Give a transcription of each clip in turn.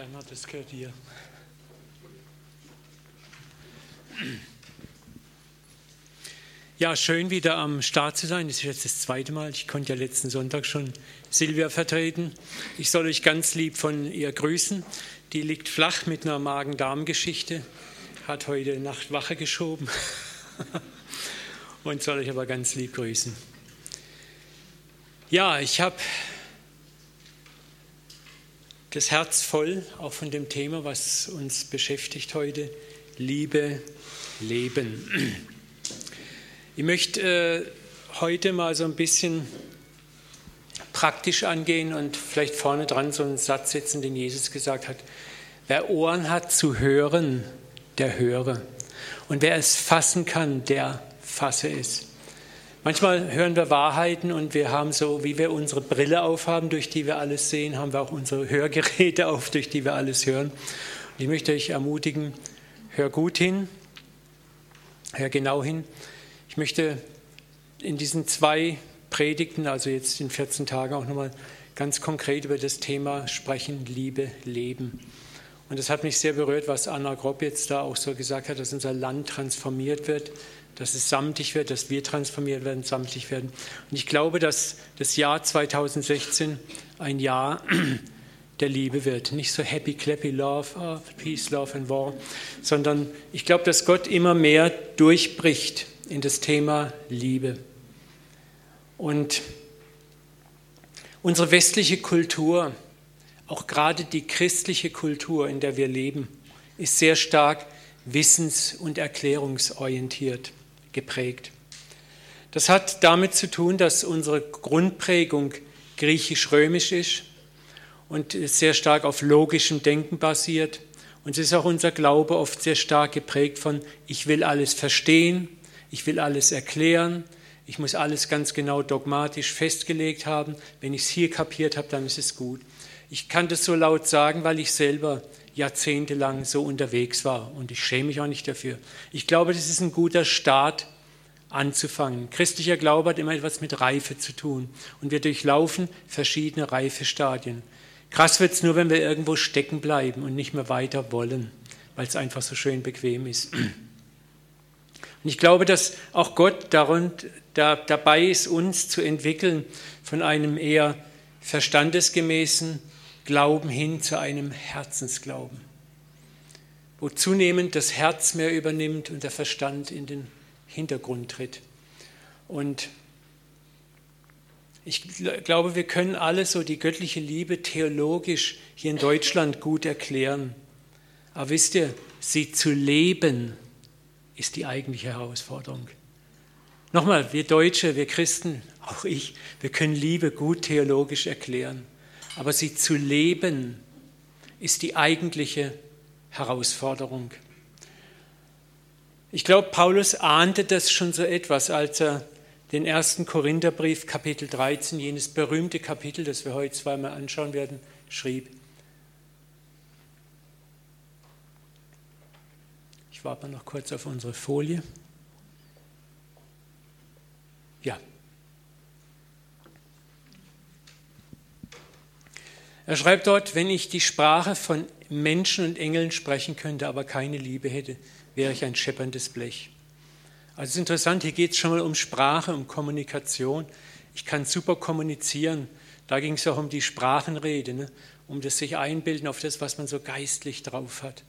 Bernhard, das gehört dir. Ja, schön wieder am Start zu sein. Das ist jetzt das zweite Mal. Ich konnte ja letzten Sonntag schon Silvia vertreten. Ich soll euch ganz lieb von ihr grüßen. Die liegt flach mit einer Magen-Darm-Geschichte, hat heute Nacht Wache geschoben und soll euch aber ganz lieb grüßen. Ja, ich habe das Herz voll, auch von dem Thema, was uns beschäftigt heute, Liebe, Leben. Ich möchte äh, heute mal so ein bisschen praktisch angehen und vielleicht vorne dran so einen Satz setzen, den Jesus gesagt hat. Wer Ohren hat zu hören, der höre. Und wer es fassen kann, der fasse es. Manchmal hören wir Wahrheiten und wir haben so, wie wir unsere Brille aufhaben, durch die wir alles sehen, haben wir auch unsere Hörgeräte auf, durch die wir alles hören. Und ich möchte euch ermutigen, hör gut hin, hör genau hin. Ich möchte in diesen zwei Predigten, also jetzt in 14 Tagen, auch nochmal ganz konkret über das Thema sprechen, Liebe, Leben. Und das hat mich sehr berührt, was Anna Gropp jetzt da auch so gesagt hat, dass unser Land transformiert wird dass es samtig wird, dass wir transformiert werden, samtig werden. Und ich glaube, dass das Jahr 2016 ein Jahr der Liebe wird. Nicht so happy, clappy love, oh, peace, love and war, sondern ich glaube, dass Gott immer mehr durchbricht in das Thema Liebe. Und unsere westliche Kultur, auch gerade die christliche Kultur, in der wir leben, ist sehr stark wissens- und erklärungsorientiert geprägt. Das hat damit zu tun, dass unsere Grundprägung griechisch-römisch ist und sehr stark auf logischem Denken basiert. Und es ist auch unser Glaube oft sehr stark geprägt von, ich will alles verstehen, ich will alles erklären, ich muss alles ganz genau dogmatisch festgelegt haben. Wenn ich es hier kapiert habe, dann ist es gut. Ich kann das so laut sagen, weil ich selber jahrzehntelang so unterwegs war und ich schäme mich auch nicht dafür. Ich glaube, das ist ein guter Start anzufangen. Christlicher Glaube hat immer etwas mit Reife zu tun und wir durchlaufen verschiedene Reifestadien. Krass wird es nur, wenn wir irgendwo stecken bleiben und nicht mehr weiter wollen, weil es einfach so schön bequem ist. Und ich glaube, dass auch Gott darund, da, dabei ist, uns zu entwickeln von einem eher verstandesgemäßen Glauben hin zu einem Herzensglauben, wo zunehmend das Herz mehr übernimmt und der Verstand in den Hintergrund tritt. Und ich glaube, wir können alle so die göttliche Liebe theologisch hier in Deutschland gut erklären. Aber wisst ihr, sie zu leben ist die eigentliche Herausforderung. Nochmal, wir Deutsche, wir Christen, auch ich, wir können Liebe gut theologisch erklären aber sie zu leben ist die eigentliche Herausforderung. Ich glaube, Paulus ahnte das schon so etwas, als er den ersten Korintherbrief, Kapitel 13, jenes berühmte Kapitel, das wir heute zweimal anschauen werden, schrieb. Ich warte noch kurz auf unsere Folie. Ja. Er schreibt dort, wenn ich die Sprache von Menschen und Engeln sprechen könnte, aber keine Liebe hätte, wäre ich ein schepperndes Blech. Also es ist interessant, hier geht es schon mal um Sprache, um Kommunikation. Ich kann super kommunizieren. Da ging es auch um die Sprachenrede, ne? um das sich einbilden auf das, was man so geistlich drauf hat.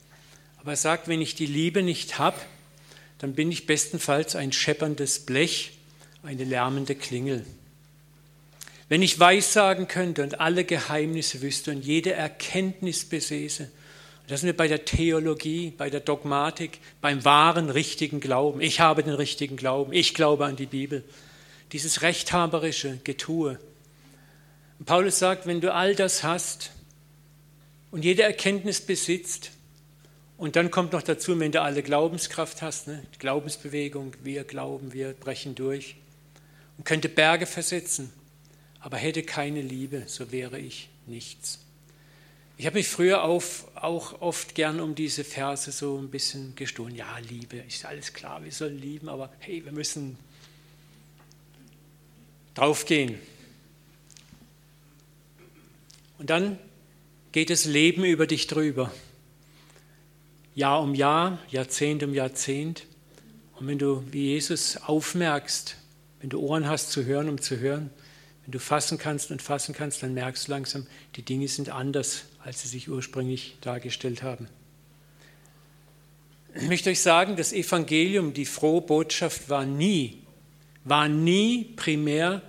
Aber er sagt, wenn ich die Liebe nicht habe, dann bin ich bestenfalls ein schepperndes Blech, eine lärmende Klingel. Wenn ich weissagen könnte und alle Geheimnisse wüsste und jede Erkenntnis besäße, das sind wir bei der Theologie, bei der Dogmatik, beim wahren, richtigen Glauben. Ich habe den richtigen Glauben, ich glaube an die Bibel. Dieses rechthaberische Getue. Und Paulus sagt, wenn du all das hast und jede Erkenntnis besitzt, und dann kommt noch dazu, wenn du alle Glaubenskraft hast, ne? Glaubensbewegung, wir glauben, wir brechen durch und könnte Berge versetzen aber hätte keine Liebe, so wäre ich nichts. Ich habe mich früher auf, auch oft gern um diese Verse so ein bisschen gestohlen. Ja, Liebe, ist alles klar, wir sollen lieben, aber hey, wir müssen draufgehen. Und dann geht das Leben über dich drüber. Jahr um Jahr, Jahrzehnt um Jahrzehnt. Und wenn du wie Jesus aufmerkst, wenn du Ohren hast zu hören, um zu hören, wenn du fassen kannst und fassen kannst, dann merkst du langsam, die Dinge sind anders, als sie sich ursprünglich dargestellt haben. Ich möchte euch sagen, das Evangelium, die frohe Botschaft war nie, war nie primär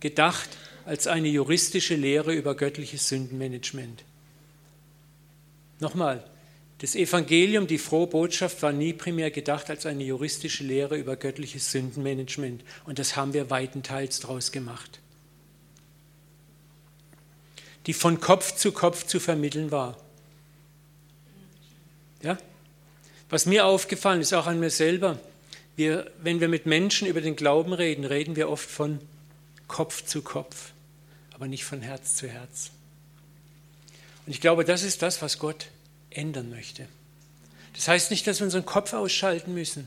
gedacht als eine juristische Lehre über göttliches Sündenmanagement. Nochmal, das Evangelium, die frohe Botschaft, war nie primär gedacht als eine juristische Lehre über göttliches Sündenmanagement. Und das haben wir weitenteils daraus gemacht. Die von Kopf zu Kopf zu vermitteln war. Ja? Was mir aufgefallen ist, auch an mir selber, wir, wenn wir mit Menschen über den Glauben reden, reden wir oft von Kopf zu Kopf, aber nicht von Herz zu Herz. Und ich glaube, das ist das, was Gott ändern möchte. Das heißt nicht, dass wir unseren Kopf ausschalten müssen,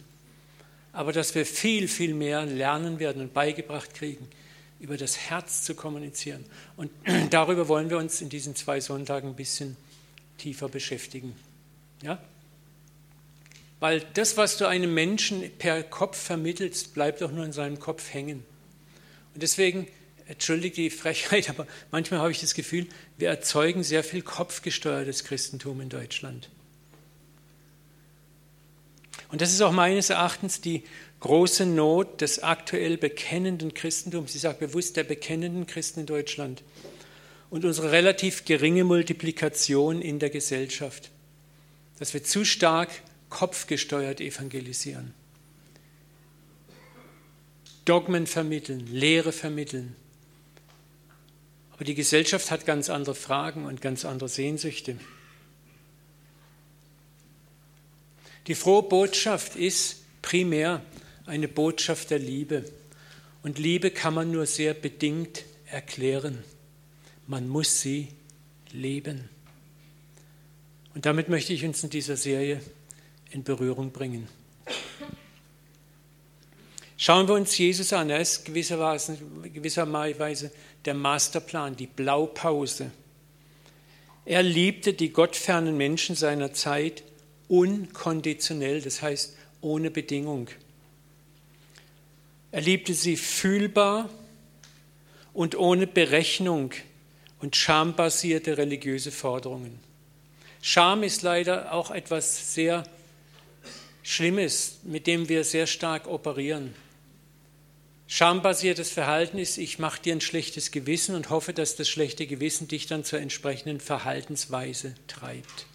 aber dass wir viel, viel mehr lernen werden und beigebracht kriegen, über das Herz zu kommunizieren. Und darüber wollen wir uns in diesen zwei Sonntagen ein bisschen tiefer beschäftigen. Ja? Weil das, was du einem Menschen per Kopf vermittelst, bleibt auch nur in seinem Kopf hängen. Und deswegen, entschuldige die Frechheit, aber manchmal habe ich das Gefühl, wir erzeugen sehr viel kopfgesteuertes Christentum in Deutschland. Und das ist auch meines Erachtens die große Not des aktuell bekennenden Christentums. Ich sage bewusst der bekennenden Christen in Deutschland und unsere relativ geringe Multiplikation in der Gesellschaft. Dass wir zu stark kopfgesteuert evangelisieren. Dogmen vermitteln, Lehre vermitteln. Aber die Gesellschaft hat ganz andere Fragen und ganz andere Sehnsüchte. Die frohe Botschaft ist primär eine Botschaft der Liebe. Und Liebe kann man nur sehr bedingt erklären. Man muss sie leben. Und damit möchte ich uns in dieser Serie in Berührung bringen. Schauen wir uns Jesus an. Er ist gewisserweise, gewisserweise der Masterplan, die Blaupause. Er liebte die gottfernen Menschen seiner Zeit unkonditionell, das heißt ohne Bedingung. Er liebte sie fühlbar und ohne Berechnung und schambasierte religiöse Forderungen. Scham ist leider auch etwas sehr Schlimmes, mit dem wir sehr stark operieren. Schambasiertes Verhalten ist, ich mache dir ein schlechtes Gewissen und hoffe, dass das schlechte Gewissen dich dann zur entsprechenden Verhaltensweise treibt.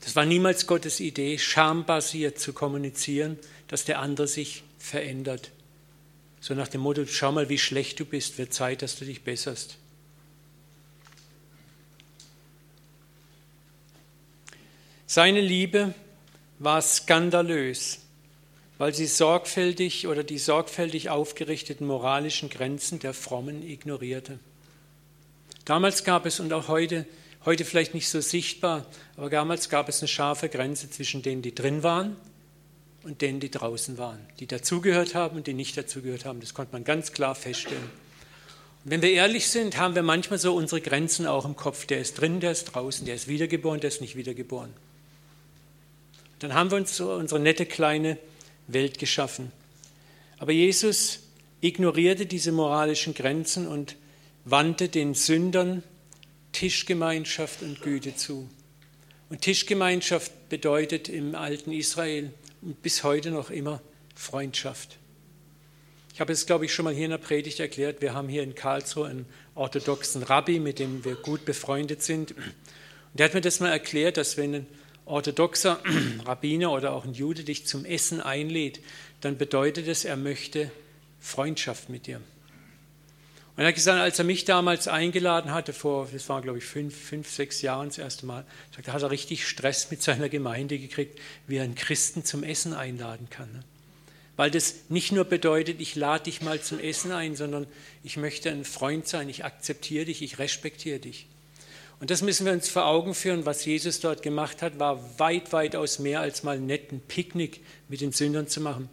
Das war niemals Gottes Idee, schambasiert zu kommunizieren, dass der andere sich verändert. So nach dem Motto, schau mal, wie schlecht du bist, wird Zeit, dass du dich besserst. Seine Liebe war skandalös weil sie sorgfältig oder die sorgfältig aufgerichteten moralischen Grenzen der Frommen ignorierte. Damals gab es und auch heute, heute vielleicht nicht so sichtbar, aber damals gab es eine scharfe Grenze zwischen denen, die drin waren und denen, die draußen waren, die dazugehört haben und die nicht dazugehört haben. Das konnte man ganz klar feststellen. Und wenn wir ehrlich sind, haben wir manchmal so unsere Grenzen auch im Kopf. Der ist drin, der ist draußen, der ist wiedergeboren, der ist nicht wiedergeboren. Dann haben wir uns so unsere nette kleine Welt geschaffen. Aber Jesus ignorierte diese moralischen Grenzen und wandte den Sündern Tischgemeinschaft und Güte zu. Und Tischgemeinschaft bedeutet im alten Israel und bis heute noch immer Freundschaft. Ich habe es, glaube ich, schon mal hier in der Predigt erklärt. Wir haben hier in Karlsruhe einen orthodoxen Rabbi, mit dem wir gut befreundet sind. Und der hat mir das mal erklärt, dass wenn ein orthodoxer Rabbiner oder auch ein Jude dich zum Essen einlädt, dann bedeutet es, er möchte Freundschaft mit dir. Und er hat gesagt, als er mich damals eingeladen hatte, vor, das war glaube ich fünf, fünf, sechs Jahren das erste Mal, da hat er richtig Stress mit seiner Gemeinde gekriegt, wie er einen Christen zum Essen einladen kann. Ne? Weil das nicht nur bedeutet, ich lade dich mal zum Essen ein, sondern ich möchte ein Freund sein, ich akzeptiere dich, ich respektiere dich. Und das müssen wir uns vor Augen führen. Was Jesus dort gemacht hat, war weit, weitaus mehr als mal einen netten Picknick mit den Sündern zu machen,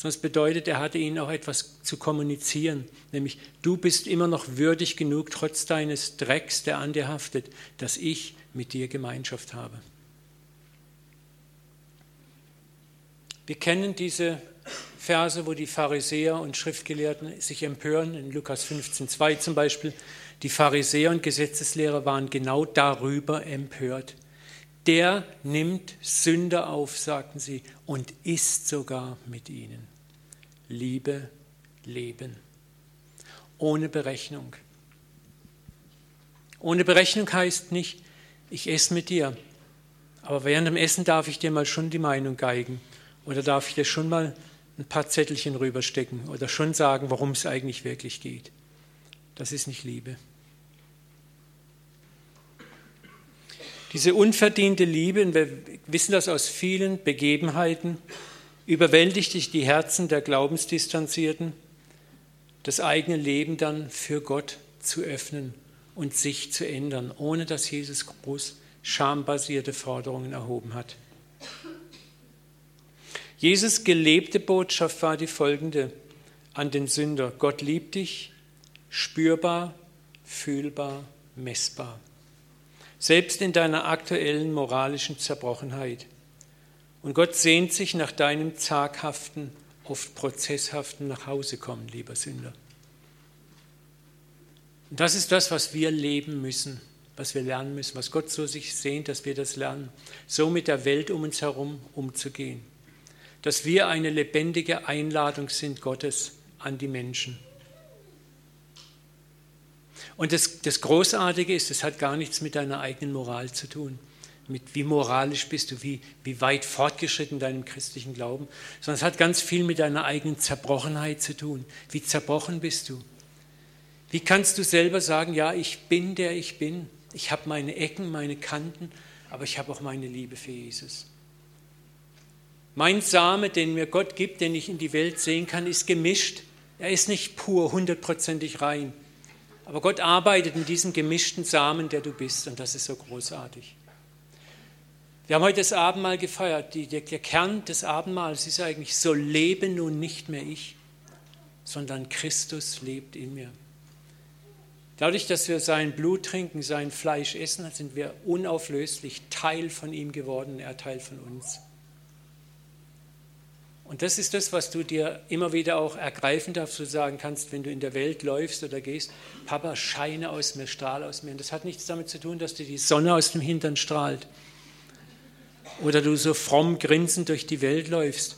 sondern es bedeutet, er hatte ihnen auch etwas zu kommunizieren, nämlich du bist immer noch würdig genug, trotz deines Drecks, der an dir haftet, dass ich mit dir Gemeinschaft habe. Wir kennen diese Verse, wo die Pharisäer und Schriftgelehrten sich empören, in Lukas 15,2 zum Beispiel. Die Pharisäer und Gesetzeslehrer waren genau darüber empört. Der nimmt Sünder auf, sagten sie, und isst sogar mit ihnen. Liebe, Leben. Ohne Berechnung. Ohne Berechnung heißt nicht, ich esse mit dir, aber während dem Essen darf ich dir mal schon die Meinung geigen oder darf ich dir schon mal ein paar Zettelchen rüberstecken oder schon sagen, worum es eigentlich wirklich geht. Das ist nicht Liebe. Diese unverdiente Liebe, und wir wissen das aus vielen Begebenheiten, überwältigt die Herzen der Glaubensdistanzierten, das eigene Leben dann für Gott zu öffnen und sich zu ändern, ohne dass Jesus groß schambasierte Forderungen erhoben hat. Jesus gelebte Botschaft war die folgende an den Sünder. Gott liebt dich, spürbar, fühlbar, messbar selbst in deiner aktuellen moralischen Zerbrochenheit. Und Gott sehnt sich nach deinem zaghaften, oft prozesshaften Nachhausekommen, lieber Sünder. Und das ist das, was wir leben müssen, was wir lernen müssen, was Gott so sich sehnt, dass wir das lernen, so mit der Welt um uns herum umzugehen. Dass wir eine lebendige Einladung sind Gottes an die Menschen. Und das, das Großartige ist, es hat gar nichts mit deiner eigenen Moral zu tun, mit wie moralisch bist du, wie, wie weit fortgeschritten deinem christlichen Glauben, sondern es hat ganz viel mit deiner eigenen Zerbrochenheit zu tun. Wie zerbrochen bist du? Wie kannst du selber sagen, ja, ich bin der ich bin, ich habe meine Ecken, meine Kanten, aber ich habe auch meine Liebe für Jesus. Mein Same, den mir Gott gibt, den ich in die Welt sehen kann, ist gemischt. Er ist nicht pur, hundertprozentig rein. Aber Gott arbeitet in diesem gemischten Samen, der du bist, und das ist so großartig. Wir haben heute das Abendmahl gefeiert. Die, der, der Kern des Abendmahls ist eigentlich, so lebe nun nicht mehr ich, sondern Christus lebt in mir. Dadurch, dass wir sein Blut trinken, sein Fleisch essen, sind wir unauflöslich Teil von ihm geworden, er Teil von uns. Und das ist das, was du dir immer wieder auch ergreifen darfst, du sagen kannst, wenn du in der Welt läufst oder gehst, Papa, scheine aus mir, strahle aus mir. Und das hat nichts damit zu tun, dass dir die Sonne aus dem Hintern strahlt oder du so fromm grinsend durch die Welt läufst,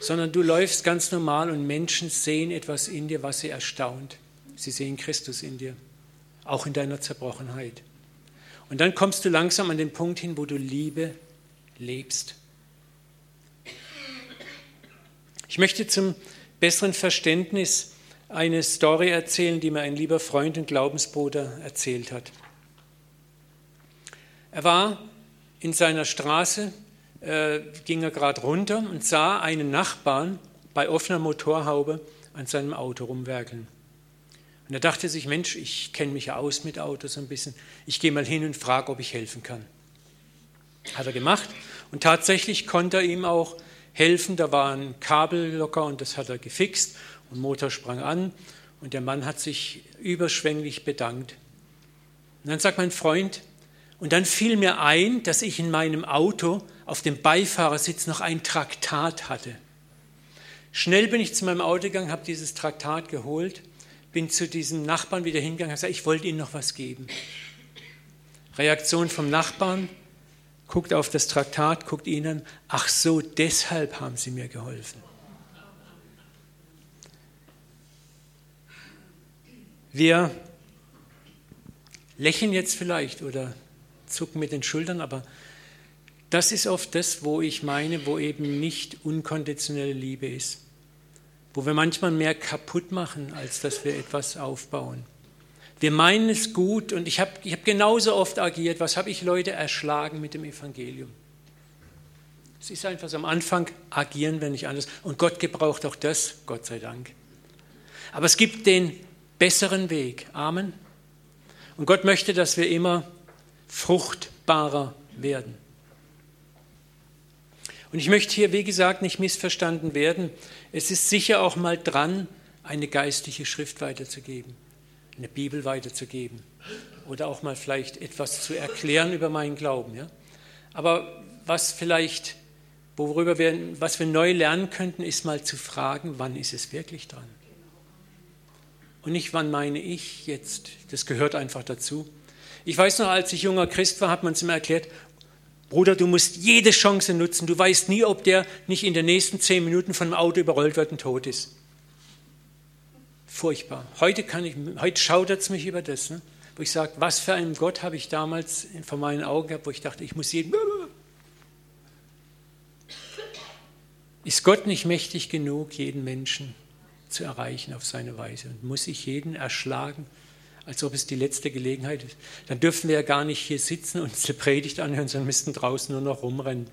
sondern du läufst ganz normal und Menschen sehen etwas in dir, was sie erstaunt. Sie sehen Christus in dir, auch in deiner Zerbrochenheit. Und dann kommst du langsam an den Punkt hin, wo du Liebe lebst. Ich möchte zum besseren Verständnis eine Story erzählen, die mir ein lieber Freund und Glaubensbruder erzählt hat. Er war in seiner Straße, äh, ging er gerade runter und sah einen Nachbarn bei offener Motorhaube an seinem Auto rumwerkeln. Und er dachte sich, Mensch, ich kenne mich ja aus mit Autos ein bisschen, ich gehe mal hin und frage, ob ich helfen kann. Hat er gemacht und tatsächlich konnte er ihm auch helfen. Da war ein Kabel locker und das hat er gefixt und Motor sprang an und der Mann hat sich überschwänglich bedankt. Und dann sagt mein Freund, und dann fiel mir ein, dass ich in meinem Auto auf dem Beifahrersitz noch ein Traktat hatte. Schnell bin ich zu meinem Auto gegangen, habe dieses Traktat geholt, bin zu diesem Nachbarn wieder hingegangen und gesagt, ich wollte Ihnen noch was geben. Reaktion vom Nachbarn, guckt auf das Traktat, guckt ihn an, ach so, deshalb haben sie mir geholfen. Wir lächeln jetzt vielleicht oder zucken mit den Schultern, aber das ist oft das, wo ich meine, wo eben nicht unkonditionelle Liebe ist. Wo wir manchmal mehr kaputt machen, als dass wir etwas aufbauen. Wir meinen es gut und ich habe ich hab genauso oft agiert. Was habe ich Leute erschlagen mit dem Evangelium? Es ist einfach so, am Anfang agieren wir nicht anders. Und Gott gebraucht auch das, Gott sei Dank. Aber es gibt den besseren Weg. Amen. Und Gott möchte, dass wir immer fruchtbarer werden. Und ich möchte hier, wie gesagt, nicht missverstanden werden. Es ist sicher auch mal dran, eine geistliche Schrift weiterzugeben, eine Bibel weiterzugeben oder auch mal vielleicht etwas zu erklären über meinen Glauben. Ja? Aber was vielleicht, worüber wir, was wir neu lernen könnten, ist mal zu fragen, wann ist es wirklich dran? Und nicht, wann meine ich jetzt, das gehört einfach dazu. Ich weiß noch, als ich junger Christ war, hat man es mir erklärt, Bruder, du musst jede Chance nutzen. Du weißt nie, ob der nicht in den nächsten zehn Minuten von einem Auto überrollt wird und tot ist. Furchtbar. Heute, kann ich, heute schaudert es mich über das, ne? wo ich sage, was für einen Gott habe ich damals vor meinen Augen gehabt, wo ich dachte, ich muss jeden. Ist Gott nicht mächtig genug, jeden Menschen zu erreichen auf seine Weise? Und muss ich jeden erschlagen, als ob es die letzte Gelegenheit ist? Dann dürfen wir ja gar nicht hier sitzen und uns eine Predigt anhören, sondern müssten draußen nur noch rumrennen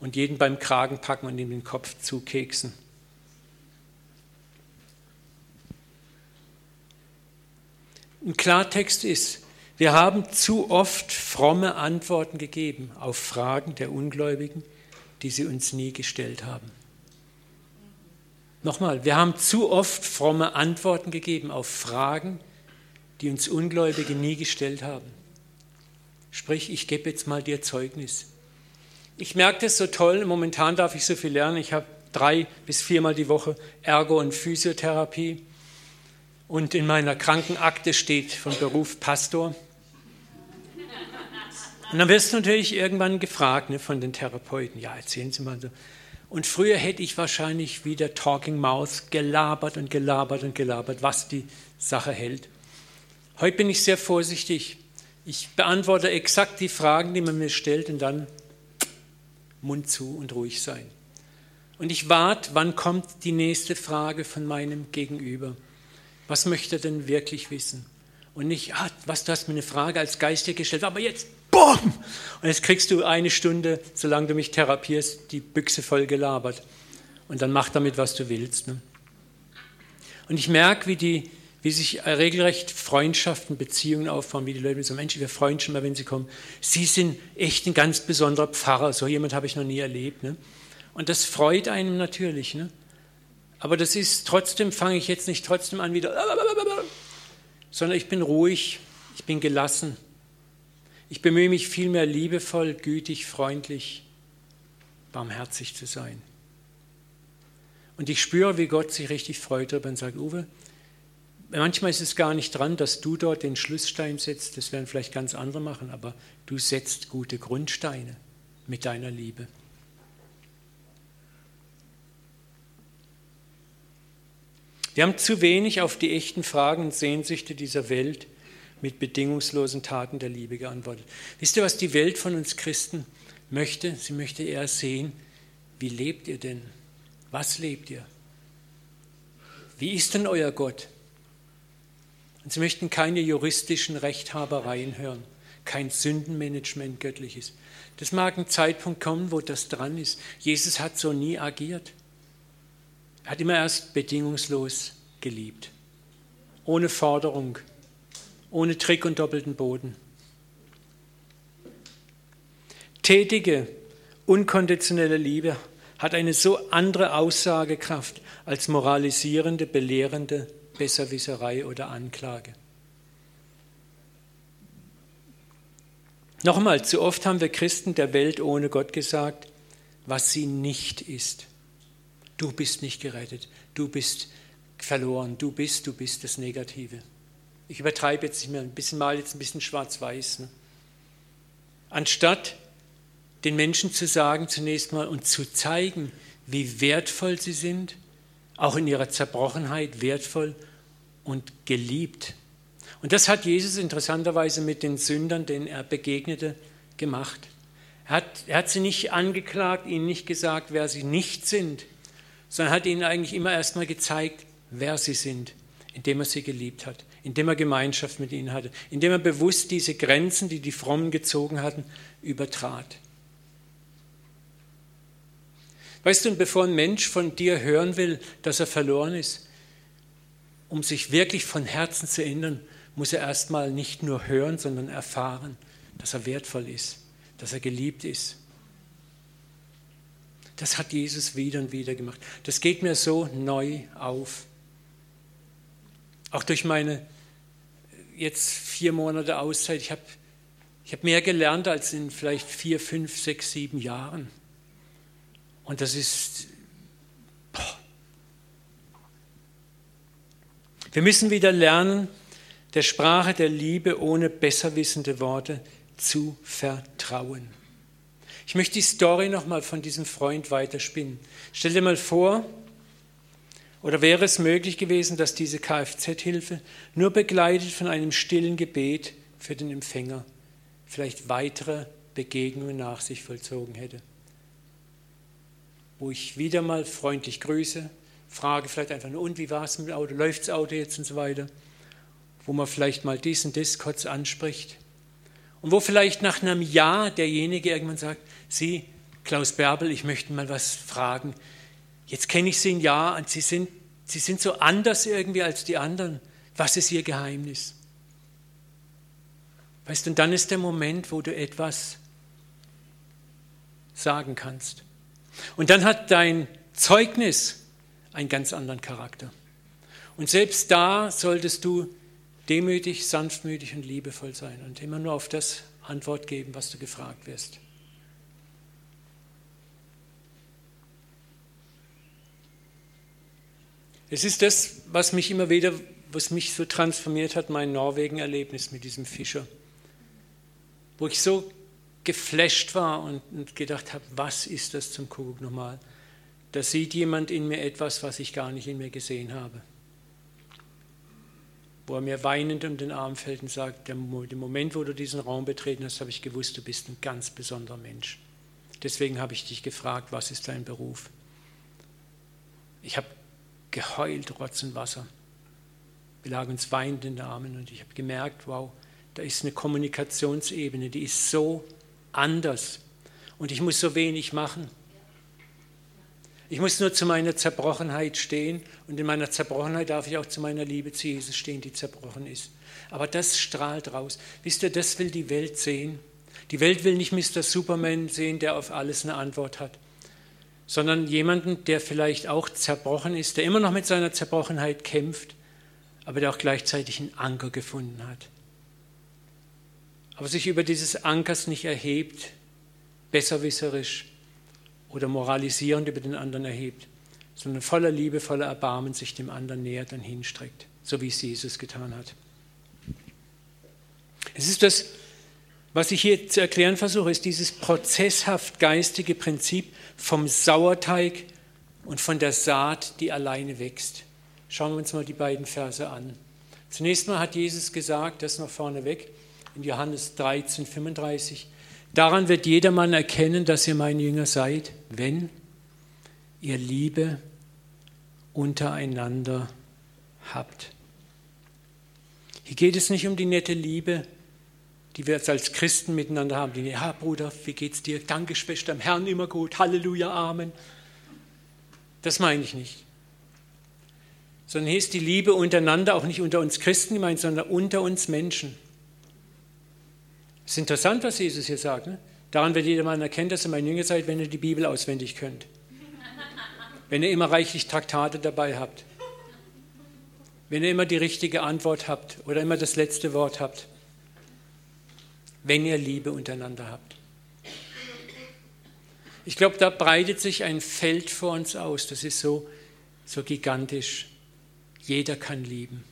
und jeden beim Kragen packen und ihm den Kopf zukeksen. Ein Klartext ist, wir haben zu oft fromme Antworten gegeben auf Fragen der Ungläubigen, die sie uns nie gestellt haben. Nochmal, wir haben zu oft fromme Antworten gegeben auf Fragen, die uns Ungläubige nie gestellt haben. Sprich, ich gebe jetzt mal dir Zeugnis. Ich merke das so toll, momentan darf ich so viel lernen. Ich habe drei bis viermal die Woche Ergo- und Physiotherapie. Und in meiner Krankenakte steht von Beruf Pastor. Und dann wirst du natürlich irgendwann gefragt ne, von den Therapeuten, ja, erzählen Sie mal so. Und früher hätte ich wahrscheinlich wie der Talking Mouse gelabert und gelabert und gelabert, was die Sache hält. Heute bin ich sehr vorsichtig. Ich beantworte exakt die Fragen, die man mir stellt und dann Mund zu und ruhig sein. Und ich warte, wann kommt die nächste Frage von meinem Gegenüber. Was möchte er denn wirklich wissen? Und nicht, ah, was, du hast mir eine Frage als Geist gestellt, aber jetzt Boom! Und jetzt kriegst du eine Stunde, solange du mich therapierst, die Büchse voll gelabert. Und dann mach damit, was du willst. Ne? Und ich merke, wie, die, wie sich regelrecht Freundschaften, Beziehungen aufbauen, wie die Leute so, Mensch, wir freuen schon mal, wenn sie kommen. Sie sind echt ein ganz besonderer Pfarrer, so jemand habe ich noch nie erlebt. Ne? Und das freut einem natürlich. Ne? Aber das ist trotzdem, fange ich jetzt nicht trotzdem an wieder, sondern ich bin ruhig, ich bin gelassen ich bemühe mich vielmehr liebevoll, gütig, freundlich, barmherzig zu sein. Und ich spüre, wie Gott sich richtig freut darüber und sagt, Uwe, manchmal ist es gar nicht dran, dass du dort den Schlussstein setzt, das werden vielleicht ganz andere machen, aber du setzt gute Grundsteine mit deiner Liebe. Wir haben zu wenig auf die echten Fragen und Sehnsüchte dieser Welt mit bedingungslosen Taten der Liebe geantwortet. Wisst ihr, was die Welt von uns Christen möchte? Sie möchte eher sehen, wie lebt ihr denn? Was lebt ihr? Wie ist denn euer Gott? Und sie möchten keine juristischen Rechthabereien hören, kein Sündenmanagement göttliches. Das mag ein Zeitpunkt kommen, wo das dran ist. Jesus hat so nie agiert. Er hat immer erst bedingungslos geliebt, ohne Forderung, ohne Trick und doppelten Boden. Tätige, unkonditionelle Liebe hat eine so andere Aussagekraft als moralisierende, belehrende Besserwisserei oder Anklage. Nochmal, zu oft haben wir Christen der Welt ohne Gott gesagt, was sie nicht ist. Du bist nicht gerettet, du bist verloren, du bist, du bist das Negative. Ich übertreibe jetzt nicht mehr, ein bisschen mal jetzt ein bisschen schwarz-weiß. Ne? Anstatt den Menschen zu sagen zunächst mal und zu zeigen, wie wertvoll sie sind, auch in ihrer Zerbrochenheit wertvoll und geliebt. Und das hat Jesus interessanterweise mit den Sündern, denen er begegnete, gemacht. Er hat, er hat sie nicht angeklagt, ihnen nicht gesagt, wer sie nicht sind, sondern hat ihnen eigentlich immer erstmal gezeigt, wer sie sind, indem er sie geliebt hat indem er Gemeinschaft mit ihnen hatte, indem er bewusst diese Grenzen, die die Frommen gezogen hatten, übertrat. Weißt du, bevor ein Mensch von dir hören will, dass er verloren ist, um sich wirklich von Herzen zu ändern, muss er erstmal nicht nur hören, sondern erfahren, dass er wertvoll ist, dass er geliebt ist. Das hat Jesus wieder und wieder gemacht. Das geht mir so neu auf. Auch durch meine jetzt vier Monate Auszeit. Ich habe ich hab mehr gelernt als in vielleicht vier, fünf, sechs, sieben Jahren. Und das ist. Boah. Wir müssen wieder lernen, der Sprache der Liebe ohne besserwissende Worte zu vertrauen. Ich möchte die Story nochmal von diesem Freund weiterspinnen. Stell dir mal vor, oder wäre es möglich gewesen, dass diese Kfz-Hilfe nur begleitet von einem stillen Gebet für den Empfänger vielleicht weitere Begegnungen nach sich vollzogen hätte? Wo ich wieder mal freundlich grüße, frage vielleicht einfach nur, und wie war es mit dem Auto, läuft das Auto jetzt und so weiter? Wo man vielleicht mal dies und das kurz anspricht. Und wo vielleicht nach einem Jahr derjenige irgendwann sagt, Sie, Klaus Bärbel, ich möchte mal was fragen. Jetzt kenne ich Sie ein Jahr und Sie sind, Sie sind so anders irgendwie als die anderen. Was ist Ihr Geheimnis? Weißt du, und dann ist der Moment, wo du etwas sagen kannst. Und dann hat dein Zeugnis einen ganz anderen Charakter. Und selbst da solltest du demütig, sanftmütig und liebevoll sein und immer nur auf das Antwort geben, was du gefragt wirst. Es ist das, was mich immer wieder, was mich so transformiert hat, mein Norwegen-Erlebnis mit diesem Fischer, wo ich so geflasht war und, gedacht habe, was ist das zum Kuckuck nochmal? Da sieht jemand in mir etwas, was ich gar nicht in mir gesehen habe. Wo er mir weinend um den Arm fällt und sagt, dem Moment, wo du diesen Raum betreten hast, habe ich gewusst, du bist ein ganz besonderer Mensch. Deswegen habe ich dich gefragt, was ist dein Beruf? Ich habe geheult, Rotz und Wasser. Wir lagen uns weinend in den Armen und ich habe gemerkt, wow, da ist eine Kommunikationsebene, die ist so anders und ich muss so wenig machen. Ich muss nur zu meiner Zerbrochenheit stehen und in meiner Zerbrochenheit darf ich auch zu meiner Liebe zu Jesus stehen, die zerbrochen ist. Aber das strahlt raus. Wisst ihr, das will die Welt sehen. Die Welt will nicht Mr. Superman sehen, der auf alles eine Antwort hat sondern jemanden, der vielleicht auch zerbrochen ist, der immer noch mit seiner Zerbrochenheit kämpft, aber der auch gleichzeitig einen Anker gefunden hat. Aber sich über dieses Ankers nicht erhebt, besserwisserisch oder moralisierend über den anderen erhebt, sondern voller Liebe, voller Erbarmen sich dem anderen nähert und hinstreckt, so wie es Jesus getan hat. Es ist das, was ich hier zu erklären versuche, ist dieses prozesshaft geistige Prinzip vom Sauerteig und von der Saat, die alleine wächst. Schauen wir uns mal die beiden Verse an. Zunächst mal hat Jesus gesagt, das noch vorneweg, in Johannes 13, 35, daran wird jedermann erkennen, dass ihr mein Jünger seid, wenn ihr Liebe untereinander habt. Hier geht es nicht um die nette Liebe, die wir als Christen miteinander haben. Die, ja, Bruder, wie geht's dir? Danke, Schwester, im Herrn immer gut. Halleluja, Amen. Das meine ich nicht. Sondern hier ist die Liebe untereinander, auch nicht unter uns Christen gemeint, sondern unter uns Menschen. Es ist interessant, was Jesus hier sagt. Ne? Daran wird jedermann erkennen, dass ihr mein Jünger seid, wenn ihr die Bibel auswendig könnt. Wenn ihr immer reichlich Traktate dabei habt. Wenn ihr immer die richtige Antwort habt oder immer das letzte Wort habt wenn ihr Liebe untereinander habt. Ich glaube, da breitet sich ein Feld vor uns aus, das ist so, so gigantisch. Jeder kann lieben.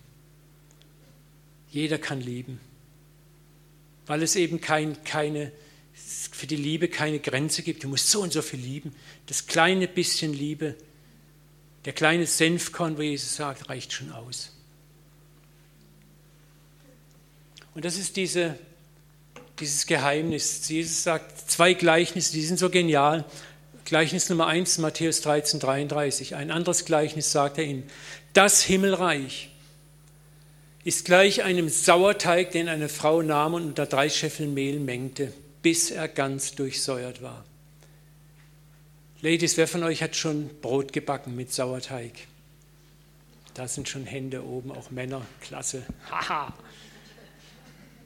Jeder kann lieben. Weil es eben kein, keine, für die Liebe keine Grenze gibt. Du musst so und so viel lieben. Das kleine bisschen Liebe, der kleine Senfkorn, wo Jesus sagt, reicht schon aus. Und das ist diese dieses Geheimnis. Jesus sagt zwei Gleichnisse, die sind so genial. Gleichnis Nummer 1, Matthäus 13, 33. Ein anderes Gleichnis sagt er ihnen. Das Himmelreich ist gleich einem Sauerteig, den eine Frau nahm und unter drei Scheffeln Mehl mengte, bis er ganz durchsäuert war. Ladies, wer von euch hat schon Brot gebacken mit Sauerteig? Da sind schon Hände oben, auch Männer. Klasse. Haha.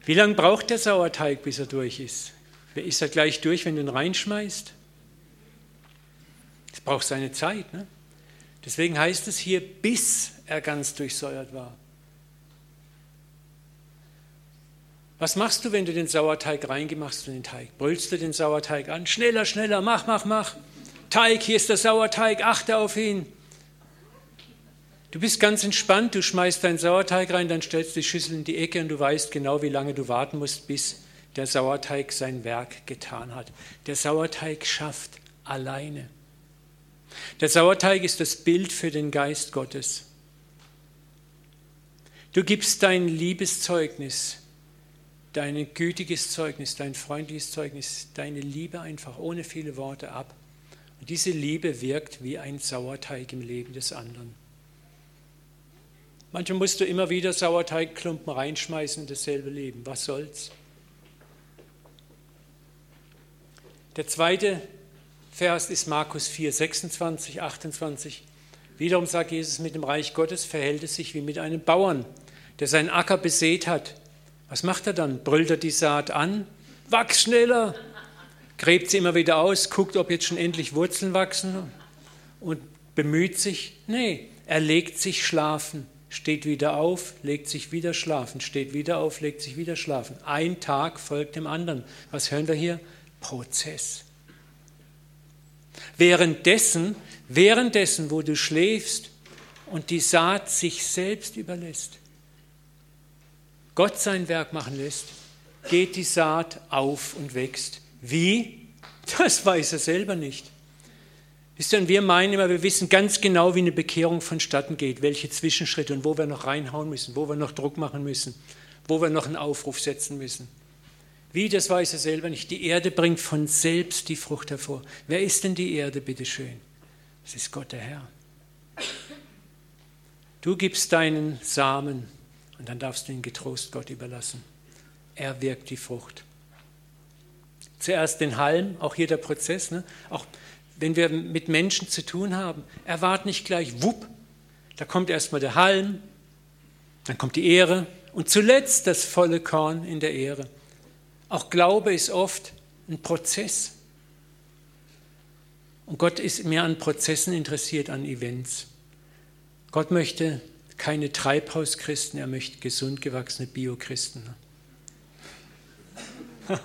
Wie lange braucht der Sauerteig, bis er durch ist? Ist er gleich durch, wenn du ihn reinschmeißt? Es braucht seine Zeit. Ne? Deswegen heißt es hier, bis er ganz durchsäuert war. Was machst du, wenn du den Sauerteig reingemacht in den Teig? Brüllst du den Sauerteig an? Schneller, schneller, mach, mach, mach. Teig, hier ist der Sauerteig, achte auf ihn. Du bist ganz entspannt, du schmeißt deinen Sauerteig rein, dann stellst du die Schüssel in die Ecke und du weißt genau, wie lange du warten musst, bis der Sauerteig sein Werk getan hat. Der Sauerteig schafft alleine. Der Sauerteig ist das Bild für den Geist Gottes. Du gibst dein Liebeszeugnis dein gütiges Zeugnis, dein freundliches Zeugnis, deine Liebe einfach ohne viele Worte ab. Und diese Liebe wirkt wie ein Sauerteig im Leben des anderen. Manchmal musst du immer wieder Sauerteigklumpen reinschmeißen in dasselbe Leben. Was soll's? Der zweite Vers ist Markus 4, 26, 28. Wiederum sagt Jesus, mit dem Reich Gottes verhält es sich wie mit einem Bauern, der seinen Acker besät hat was macht er dann? Brüllt er die Saat an? Wachs schneller! Gräbt sie immer wieder aus, guckt, ob jetzt schon endlich Wurzeln wachsen und bemüht sich? Nee, er legt sich schlafen, steht wieder auf, legt sich wieder schlafen, steht wieder auf, legt sich wieder schlafen. Ein Tag folgt dem anderen. Was hören wir hier? Prozess. Währenddessen, währenddessen, wo du schläfst und die Saat sich selbst überlässt, Gott sein Werk machen lässt, geht die Saat auf und wächst. Wie? Das weiß er selber nicht. Wisst ihr, wir meinen immer, wir wissen ganz genau, wie eine Bekehrung vonstatten geht, welche Zwischenschritte und wo wir noch reinhauen müssen, wo wir noch Druck machen müssen, wo wir noch einen Aufruf setzen müssen. Wie, das weiß er selber nicht. Die Erde bringt von selbst die Frucht hervor. Wer ist denn die Erde, bitteschön? Das ist Gott der Herr. Du gibst deinen Samen und dann darfst du ihn getrost Gott überlassen. Er wirkt die Frucht. Zuerst den Halm, auch hier der Prozess. Ne? Auch wenn wir mit Menschen zu tun haben, erwart nicht gleich, wupp, da kommt erstmal der Halm, dann kommt die Ehre und zuletzt das volle Korn in der Ehre. Auch Glaube ist oft ein Prozess. Und Gott ist mehr an Prozessen interessiert, an Events. Gott möchte keine Treibhauschristen, er möchte gesund gewachsene Biochristen.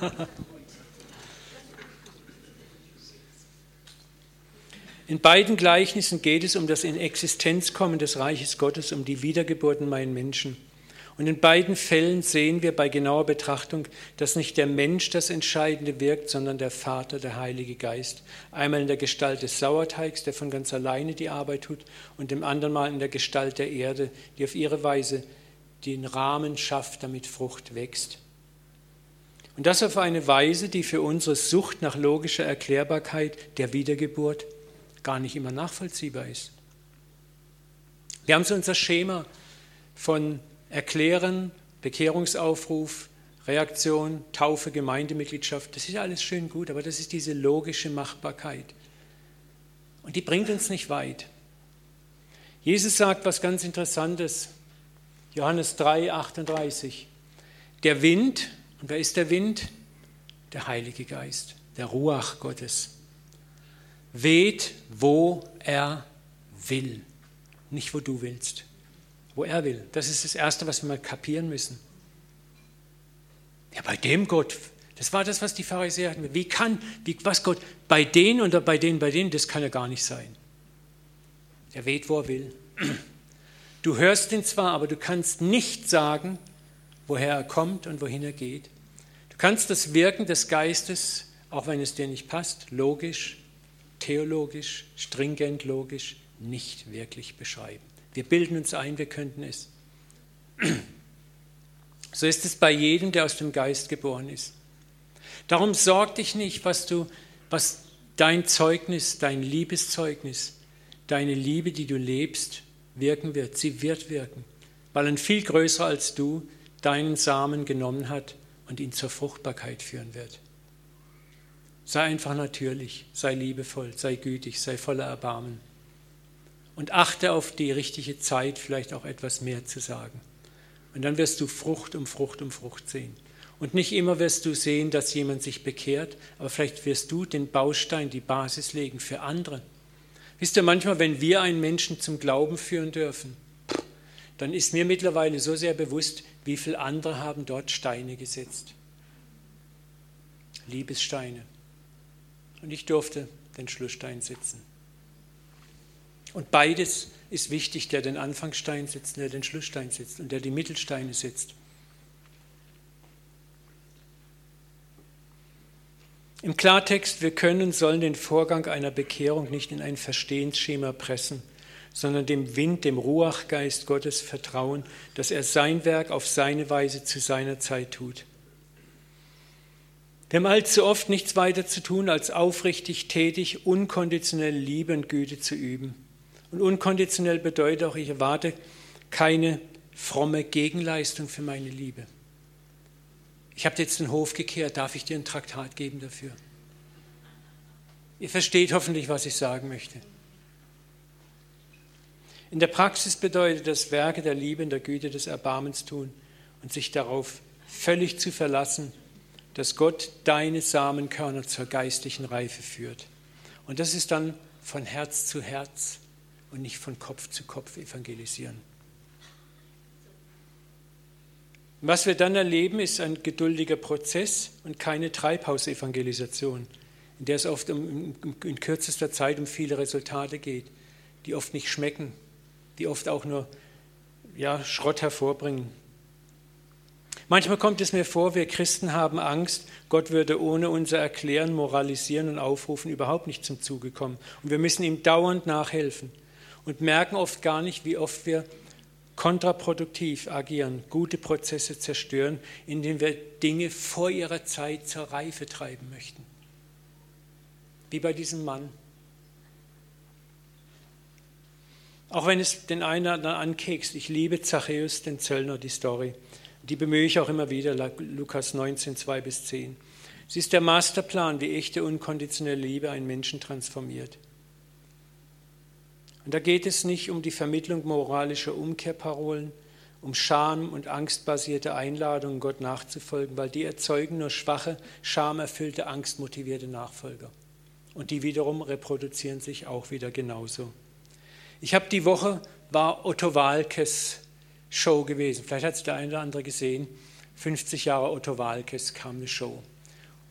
In beiden Gleichnissen geht es um das in Existenz kommen des Reiches Gottes, um die Wiedergeburt in meinen Menschen. Und in beiden Fällen sehen wir bei genauer Betrachtung, dass nicht der Mensch das Entscheidende wirkt, sondern der Vater, der Heilige Geist. Einmal in der Gestalt des Sauerteigs, der von ganz alleine die Arbeit tut, und dem anderen Mal in der Gestalt der Erde, die auf ihre Weise den Rahmen schafft, damit Frucht wächst. Und das auf eine Weise, die für unsere Sucht nach logischer Erklärbarkeit der Wiedergeburt gar nicht immer nachvollziehbar ist. Wir haben so unser Schema von Erklären, Bekehrungsaufruf, Reaktion, Taufe, Gemeindemitgliedschaft, das ist alles schön gut, aber das ist diese logische Machbarkeit. Und die bringt uns nicht weit. Jesus sagt was ganz Interessantes. Johannes 3, 38. Der Wind, und wer ist der Wind? Der Heilige Geist, der Ruach Gottes, weht, wo er will, nicht wo du willst wo er will. Das ist das Erste, was wir mal kapieren müssen. Ja, bei dem Gott, das war das, was die Pharisäer hatten. Wie kann, wie, was Gott, bei denen oder bei denen, bei denen, das kann ja gar nicht sein. Er weht, wo er will. Du hörst ihn zwar, aber du kannst nicht sagen, woher er kommt und wohin er geht. Du kannst das Wirken des Geistes, auch wenn es dir nicht passt, logisch, theologisch, stringent logisch, nicht wirklich beschreiben. Wir bilden uns ein, wir könnten es. So ist es bei jedem, der aus dem Geist geboren ist. Darum sorg dich nicht, was du, was dein Zeugnis, dein Liebeszeugnis, deine Liebe, die du lebst, wirken wird. Sie wird wirken, weil ein viel größer als du deinen Samen genommen hat und ihn zur Fruchtbarkeit führen wird. Sei einfach natürlich, sei liebevoll, sei gütig, sei voller Erbarmen und achte auf die richtige Zeit, vielleicht auch etwas mehr zu sagen. Und dann wirst du Frucht um Frucht um Frucht sehen. Und nicht immer wirst du sehen, dass jemand sich bekehrt, aber vielleicht wirst du den Baustein, die Basis legen für andere, Wisst ihr, manchmal, wenn wir einen Menschen zum Glauben führen dürfen, dann ist mir mittlerweile so sehr bewusst, wie viele andere haben dort Steine gesetzt. Liebessteine. Und ich durfte den Schlussstein setzen. Und beides ist wichtig, der den Anfangsstein setzt, der den Schlussstein setzt und der die Mittelsteine setzt. Im Klartext, wir können und sollen den Vorgang einer Bekehrung nicht in ein Verstehensschema pressen, sondern dem Wind, dem Ruachgeist Gottes vertrauen, dass er sein Werk auf seine Weise zu seiner Zeit tut. Wir haben allzu oft nichts weiter zu tun, als aufrichtig tätig, unkonditionell Liebe und Güte zu üben. Und unkonditionell bedeutet auch, ich erwarte keine fromme Gegenleistung für meine Liebe. Ich habe jetzt den Hof gekehrt, darf ich dir ein Traktat geben dafür? Ihr versteht hoffentlich, was ich sagen möchte. In der Praxis bedeutet das Werke der Liebe und der Güte des Erbarmens tun und sich darauf völlig zu verlassen, dass Gott deine Samenkörner zur geistlichen Reife führt. Und das ist dann von Herz zu Herz und nicht von Kopf zu Kopf evangelisieren. Was wir dann erleben, ist ein geduldiger Prozess und keine Treibhausevangelisation, in der es oft um, in kürzester Zeit um viele Resultate geht, die oft nicht schmecken, die oft auch nur ja, Schrott hervorbringen. Manchmal kommt es mir vor, wir Christen haben Angst, Gott würde ohne unser Erklären, Moralisieren und Aufrufen überhaupt nicht zum Zuge kommen. Und wir müssen ihm dauernd nachhelfen und merken oft gar nicht, wie oft wir kontraproduktiv agieren, gute Prozesse zerstören, indem wir Dinge vor ihrer Zeit zur Reife treiben möchten. Wie bei diesem Mann. Auch wenn es den einen oder anderen ankekst, ich liebe Zachäus, den Zöllner, die Story. Die bemühe ich auch immer wieder, Lukas 19, 2 bis 10. Sie ist der Masterplan, wie echte unkonditionelle Liebe einen Menschen transformiert. Und da geht es nicht um die Vermittlung moralischer Umkehrparolen, um Scham- und angstbasierte Einladungen, Gott nachzufolgen, weil die erzeugen nur schwache, schamerfüllte, angstmotivierte Nachfolger. Und die wiederum reproduzieren sich auch wieder genauso. Ich habe die Woche, war Otto Walkes Show gewesen. Vielleicht hat es der eine oder andere gesehen. 50 Jahre Otto Walkes kam eine Show.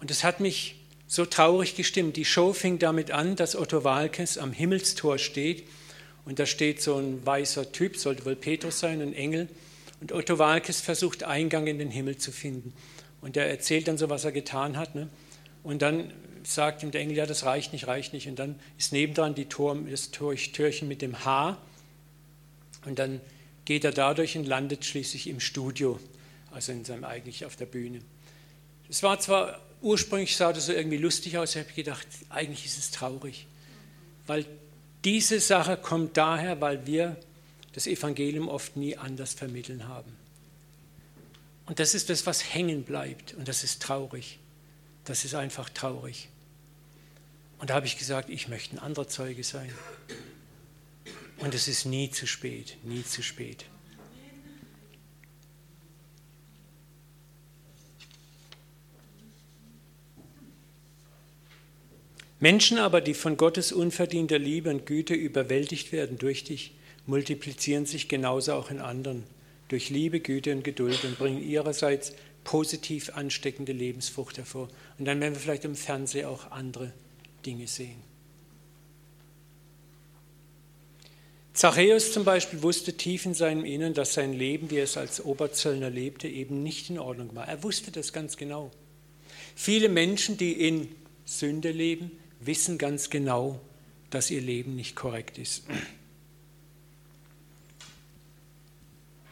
Und es hat mich so traurig gestimmt. Die Show fing damit an, dass Otto Walkes am Himmelstor steht und da steht so ein weißer Typ, sollte wohl Petrus sein, ein Engel. Und Otto Walkes versucht Eingang in den Himmel zu finden. Und er erzählt dann so, was er getan hat. Ne? Und dann sagt ihm der Engel, ja, das reicht nicht, reicht nicht. Und dann ist nebendran die Tor, das Türchen mit dem H. Und dann geht er dadurch und landet schließlich im Studio, also in seinem eigentlich auf der Bühne. Es war zwar ursprünglich sah das so irgendwie lustig aus, ich habe gedacht, eigentlich ist es traurig, weil diese Sache kommt daher, weil wir das Evangelium oft nie anders vermitteln haben. Und das ist das, was hängen bleibt. Und das ist traurig. Das ist einfach traurig. Und da habe ich gesagt, ich möchte ein anderer Zeuge sein. Und es ist nie zu spät, nie zu spät. Menschen aber, die von Gottes unverdienter Liebe und Güte überwältigt werden durch dich, multiplizieren sich genauso auch in anderen durch Liebe, Güte und Geduld und bringen ihrerseits positiv ansteckende Lebensfrucht hervor. Und dann werden wir vielleicht im Fernsehen auch andere Dinge sehen. Zachäus zum Beispiel wusste tief in seinem Innern, dass sein Leben, wie er es als Oberzöllner lebte, eben nicht in Ordnung war. Er wusste das ganz genau. Viele Menschen, die in Sünde leben, wissen ganz genau, dass ihr Leben nicht korrekt ist.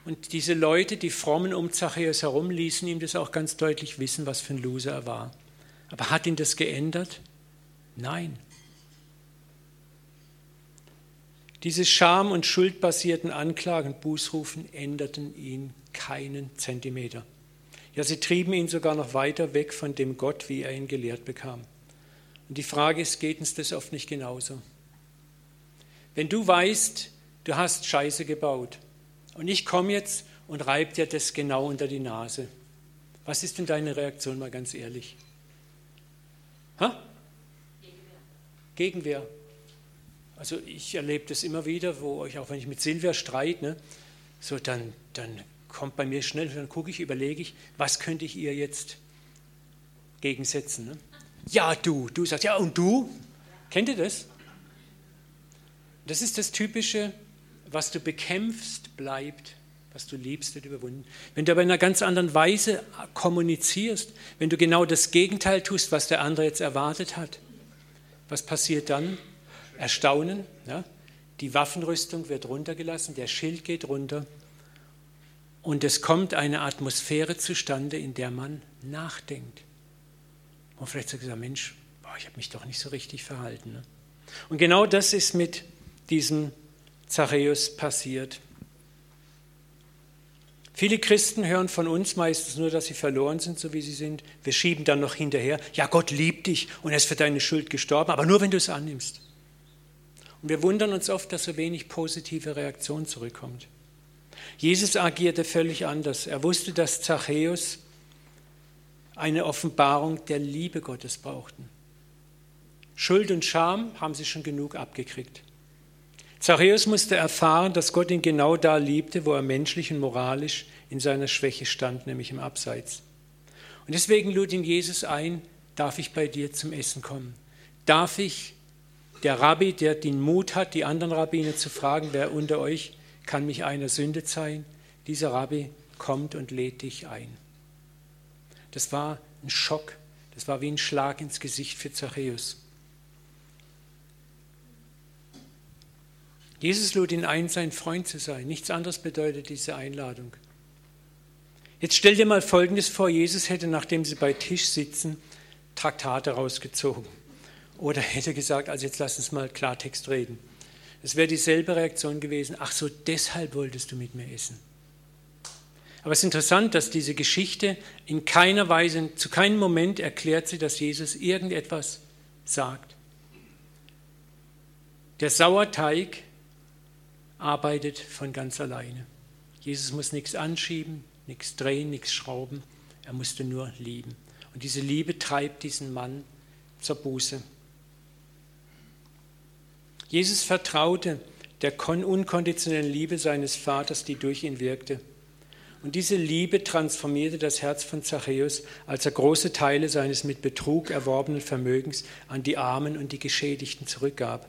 Und diese Leute, die frommen um Zachäus herum, ließen ihm das auch ganz deutlich wissen, was für ein Loser er war. Aber hat ihn das geändert? Nein. Diese scham- und schuldbasierten Anklagen und Bußrufen änderten ihn keinen Zentimeter. Ja, sie trieben ihn sogar noch weiter weg von dem Gott, wie er ihn gelehrt bekam. Und die Frage ist, geht uns das oft nicht genauso? Wenn du weißt, du hast Scheiße gebaut und ich komme jetzt und reibe dir das genau unter die Nase, was ist denn deine Reaktion, mal ganz ehrlich? Ha? Gegenwehr. Gegenwehr. Also ich erlebe das immer wieder, wo ich, auch wenn ich mit Silvia streite, ne, so dann, dann kommt bei mir schnell, dann gucke ich, überlege ich, was könnte ich ihr jetzt gegensetzen. Ne? Ja, du, du sagst, ja, und du? Kennt ihr das? Das ist das Typische, was du bekämpfst, bleibt. Was du liebst, wird überwunden. Wenn du aber in einer ganz anderen Weise kommunizierst, wenn du genau das Gegenteil tust, was der andere jetzt erwartet hat, was passiert dann? Erstaunen. Ja? Die Waffenrüstung wird runtergelassen, der Schild geht runter und es kommt eine Atmosphäre zustande, in der man nachdenkt. Und vielleicht sagt er, Mensch, boah, ich habe mich doch nicht so richtig verhalten. Ne? Und genau das ist mit diesem Zachäus passiert. Viele Christen hören von uns meistens nur, dass sie verloren sind, so wie sie sind. Wir schieben dann noch hinterher, ja, Gott liebt dich und er ist für deine Schuld gestorben, aber nur wenn du es annimmst. Und wir wundern uns oft, dass so wenig positive Reaktion zurückkommt. Jesus agierte völlig anders. Er wusste, dass Zachäus eine Offenbarung der Liebe Gottes brauchten. Schuld und Scham haben sie schon genug abgekriegt. Zachäus musste erfahren, dass Gott ihn genau da liebte, wo er menschlich und moralisch in seiner Schwäche stand, nämlich im Abseits. Und deswegen lud ihn Jesus ein, darf ich bei dir zum Essen kommen? Darf ich, der Rabbi, der den Mut hat, die anderen Rabbiner zu fragen, wer unter euch kann mich einer Sünde zeigen? Dieser Rabbi kommt und lädt dich ein. Das war ein Schock, das war wie ein Schlag ins Gesicht für Zachäus. Jesus lud ihn ein, sein Freund zu sein. Nichts anderes bedeutet diese Einladung. Jetzt stell dir mal Folgendes vor, Jesus hätte, nachdem sie bei Tisch sitzen, Traktate rausgezogen. Oder hätte gesagt, also jetzt lass uns mal Klartext reden. Es wäre dieselbe Reaktion gewesen, ach so, deshalb wolltest du mit mir essen. Aber es ist interessant, dass diese Geschichte in keiner Weise, zu keinem Moment erklärt sie, dass Jesus irgendetwas sagt. Der Sauerteig arbeitet von ganz alleine. Jesus muss nichts anschieben, nichts drehen, nichts schrauben. Er musste nur lieben. Und diese Liebe treibt diesen Mann zur Buße. Jesus vertraute der unkonditionellen Liebe seines Vaters, die durch ihn wirkte. Und diese Liebe transformierte das Herz von Zachäus, als er große Teile seines mit Betrug erworbenen Vermögens an die Armen und die Geschädigten zurückgab.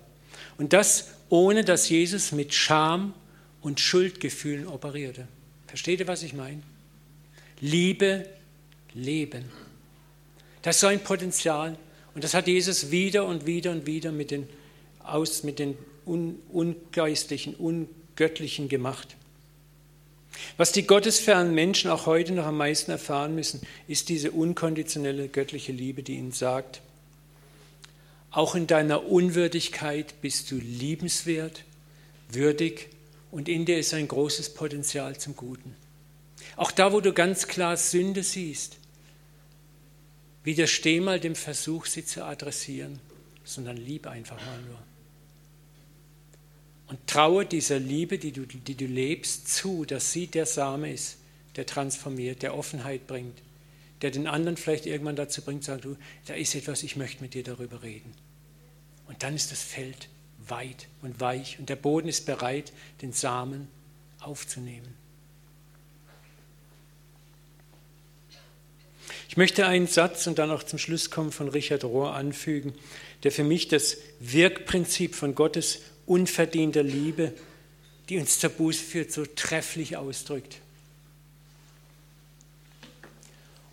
Und das ohne dass Jesus mit Scham und Schuldgefühlen operierte. Versteht ihr, was ich meine? Liebe, Leben. Das ist so ein Potenzial. Und das hat Jesus wieder und wieder und wieder mit den, aus, mit den un, ungeistlichen, ungöttlichen gemacht. Was die gottesfernen Menschen auch heute noch am meisten erfahren müssen, ist diese unkonditionelle göttliche Liebe, die ihnen sagt, auch in deiner Unwürdigkeit bist du liebenswert, würdig und in dir ist ein großes Potenzial zum Guten. Auch da, wo du ganz klar Sünde siehst, widersteh mal dem Versuch, sie zu adressieren, sondern lieb einfach mal nur. Und traue dieser Liebe, die du, die du lebst, zu, dass sie der Same ist, der transformiert, der Offenheit bringt, der den anderen vielleicht irgendwann dazu bringt, sagen, du, da ist etwas, ich möchte mit dir darüber reden. Und dann ist das Feld weit und weich und der Boden ist bereit, den Samen aufzunehmen. Ich möchte einen Satz und dann auch zum Schluss kommen von Richard Rohr anfügen, der für mich das Wirkprinzip von Gottes unverdienter Liebe, die uns zur Buße führt, so trefflich ausdrückt.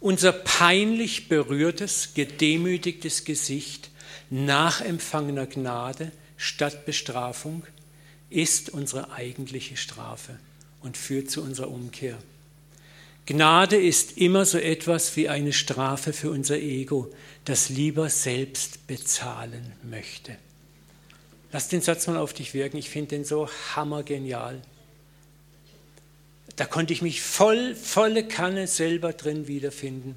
Unser peinlich berührtes, gedemütigtes Gesicht nach empfangener Gnade statt Bestrafung ist unsere eigentliche Strafe und führt zu unserer Umkehr. Gnade ist immer so etwas wie eine Strafe für unser Ego, das lieber selbst bezahlen möchte. Lass den Satz mal auf dich wirken, ich finde den so hammergenial. Da konnte ich mich voll, volle Kanne selber drin wiederfinden.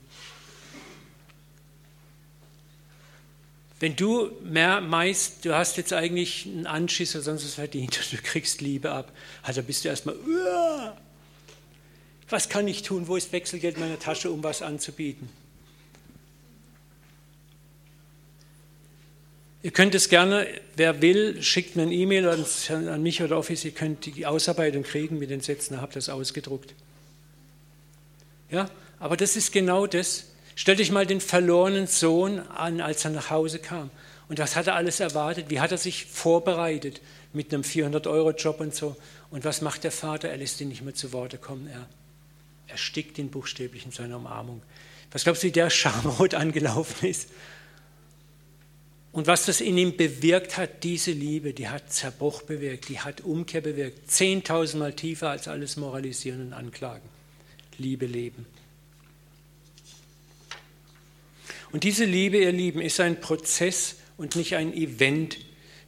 Wenn du mehr meist, du hast jetzt eigentlich einen Anschiss oder sonst was verdient du kriegst Liebe ab, also bist du erstmal, Uah! was kann ich tun, wo ist Wechselgeld in meiner Tasche, um was anzubieten? Ihr könnt es gerne, wer will, schickt mir ein E-Mail an, mich oder Office, ihr könnt die Ausarbeitung kriegen mit den Sätzen, habt das ausgedruckt. Ja, aber das ist genau das. Stell dich mal den verlorenen Sohn an, als er nach Hause kam. Und was hat er alles erwartet? Wie hat er sich vorbereitet mit einem 400-Euro-Job und so? Und was macht der Vater? Er lässt ihn nicht mehr zu Worte kommen. Er erstickt ihn buchstäblich in seiner Umarmung. Was glaubst du, wie der schamrot angelaufen ist? Und was das in ihm bewirkt hat, diese Liebe, die hat Zerbruch bewirkt, die hat Umkehr bewirkt. Zehntausendmal tiefer als alles Moralisieren und Anklagen. Liebe leben. Und diese Liebe, ihr Lieben, ist ein Prozess und nicht ein Event.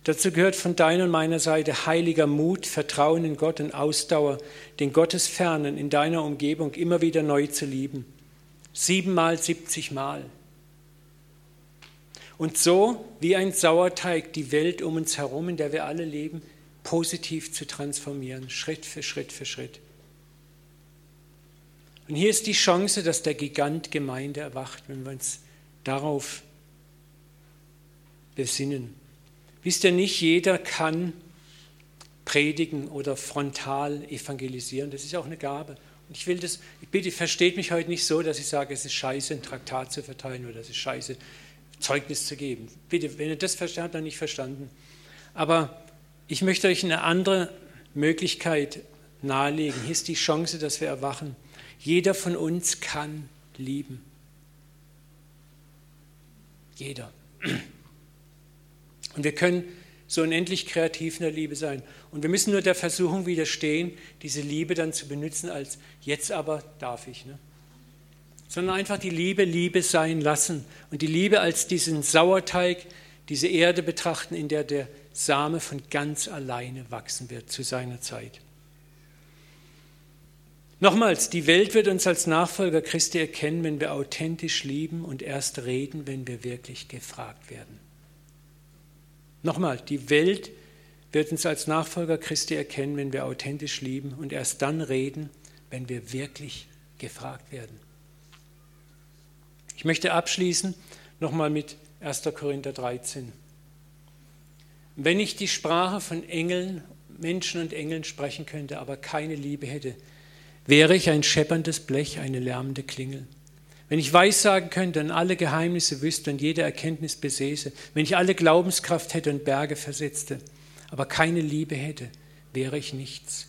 Dazu gehört von deiner und meiner Seite heiliger Mut, Vertrauen in Gott und Ausdauer, den Gottesfernen in deiner Umgebung immer wieder neu zu lieben. Siebenmal, siebzigmal. Und so wie ein Sauerteig die Welt um uns herum, in der wir alle leben, positiv zu transformieren, Schritt für Schritt für Schritt. Und hier ist die Chance, dass der Gigant Gemeinde erwacht, wenn wir uns darauf besinnen. Wisst ihr, nicht jeder kann predigen oder frontal evangelisieren. Das ist auch eine Gabe. Und ich will das, ich bitte, versteht mich heute nicht so, dass ich sage, es ist scheiße, ein Traktat zu verteilen oder es ist scheiße, Zeugnis zu geben. Bitte, wenn ihr das verstanden habt, dann nicht verstanden. Aber ich möchte euch eine andere Möglichkeit nahelegen. Hier ist die Chance, dass wir erwachen. Jeder von uns kann lieben. Jeder. Und wir können so unendlich kreativ in der Liebe sein. Und wir müssen nur der Versuchung widerstehen, diese Liebe dann zu benutzen als jetzt aber darf ich. Ne? Sondern einfach die Liebe Liebe sein lassen und die Liebe als diesen Sauerteig, diese Erde betrachten, in der der Same von ganz alleine wachsen wird zu seiner Zeit. Nochmals, die Welt wird uns als Nachfolger Christi erkennen, wenn wir authentisch lieben und erst reden, wenn wir wirklich gefragt werden. Nochmal, die Welt wird uns als Nachfolger Christi erkennen, wenn wir authentisch lieben und erst dann reden, wenn wir wirklich gefragt werden. Ich möchte abschließen nochmal mit 1. Korinther 13. Wenn ich die Sprache von Engeln, Menschen und Engeln sprechen könnte, aber keine Liebe hätte, wäre ich ein schepperndes Blech, eine lärmende Klingel. Wenn ich weissagen könnte und alle Geheimnisse wüsste und jede Erkenntnis besäße, wenn ich alle Glaubenskraft hätte und Berge versetzte, aber keine Liebe hätte, wäre ich nichts.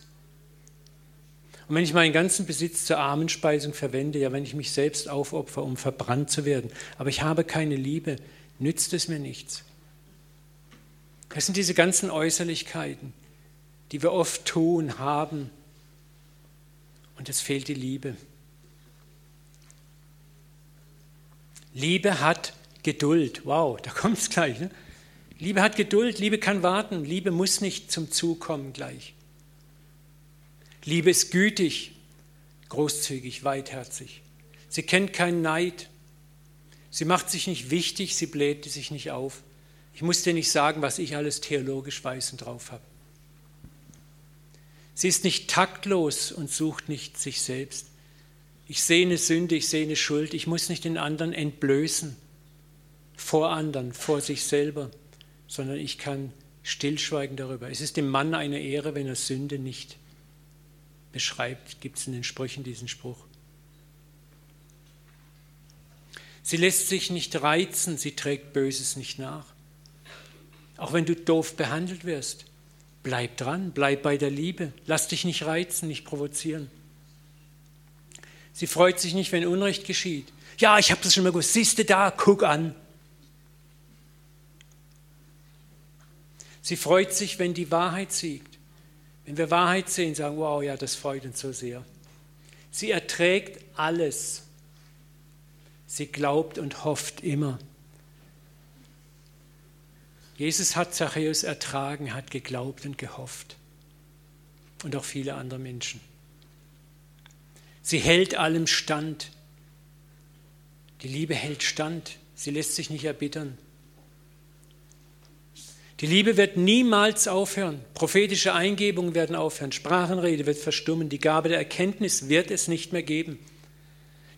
Und wenn ich meinen ganzen Besitz zur Armenspeisung verwende, ja, wenn ich mich selbst aufopfer, um verbrannt zu werden, aber ich habe keine Liebe, nützt es mir nichts. Das sind diese ganzen Äußerlichkeiten, die wir oft tun, haben, und es fehlt die Liebe. Liebe hat Geduld. Wow, da kommt es gleich. Ne? Liebe hat Geduld, Liebe kann warten, Liebe muss nicht zum Zug kommen gleich. Liebe ist gütig, großzügig, weitherzig. Sie kennt keinen Neid. Sie macht sich nicht wichtig, sie bläht sich nicht auf. Ich muss dir nicht sagen, was ich alles theologisch weiß und drauf habe. Sie ist nicht taktlos und sucht nicht sich selbst. Ich sehe eine Sünde, ich sehe eine Schuld, ich muss nicht den anderen entblößen, vor anderen, vor sich selber, sondern ich kann stillschweigen darüber. Es ist dem Mann eine Ehre, wenn er Sünde nicht beschreibt, gibt es in den Sprüchen diesen Spruch. Sie lässt sich nicht reizen, sie trägt Böses nicht nach. Auch wenn du doof behandelt wirst, Bleib dran, bleib bei der Liebe. Lass dich nicht reizen, nicht provozieren. Sie freut sich nicht, wenn Unrecht geschieht. Ja, ich habe das schon mal gewusst. Siehst du da, guck an. Sie freut sich, wenn die Wahrheit siegt. Wenn wir Wahrheit sehen, sagen, wow, ja, das freut uns so sehr. Sie erträgt alles. Sie glaubt und hofft immer. Jesus hat Zachäus ertragen, hat geglaubt und gehofft. Und auch viele andere Menschen. Sie hält allem stand. Die Liebe hält stand. Sie lässt sich nicht erbittern. Die Liebe wird niemals aufhören. Prophetische Eingebungen werden aufhören. Sprachenrede wird verstummen. Die Gabe der Erkenntnis wird es nicht mehr geben.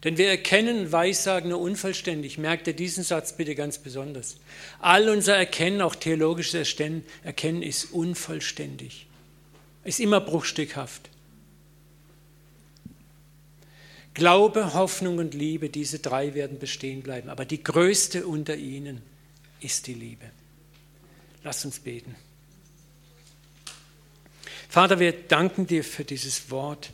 Denn wir erkennen Weissagen nur unvollständig. Merkt ihr diesen Satz bitte ganz besonders. All unser Erkennen, auch theologisches Erkennen, ist unvollständig. Ist immer bruchstückhaft. Glaube, Hoffnung und Liebe, diese drei werden bestehen bleiben. Aber die größte unter ihnen ist die Liebe. Lass uns beten. Vater, wir danken dir für dieses Wort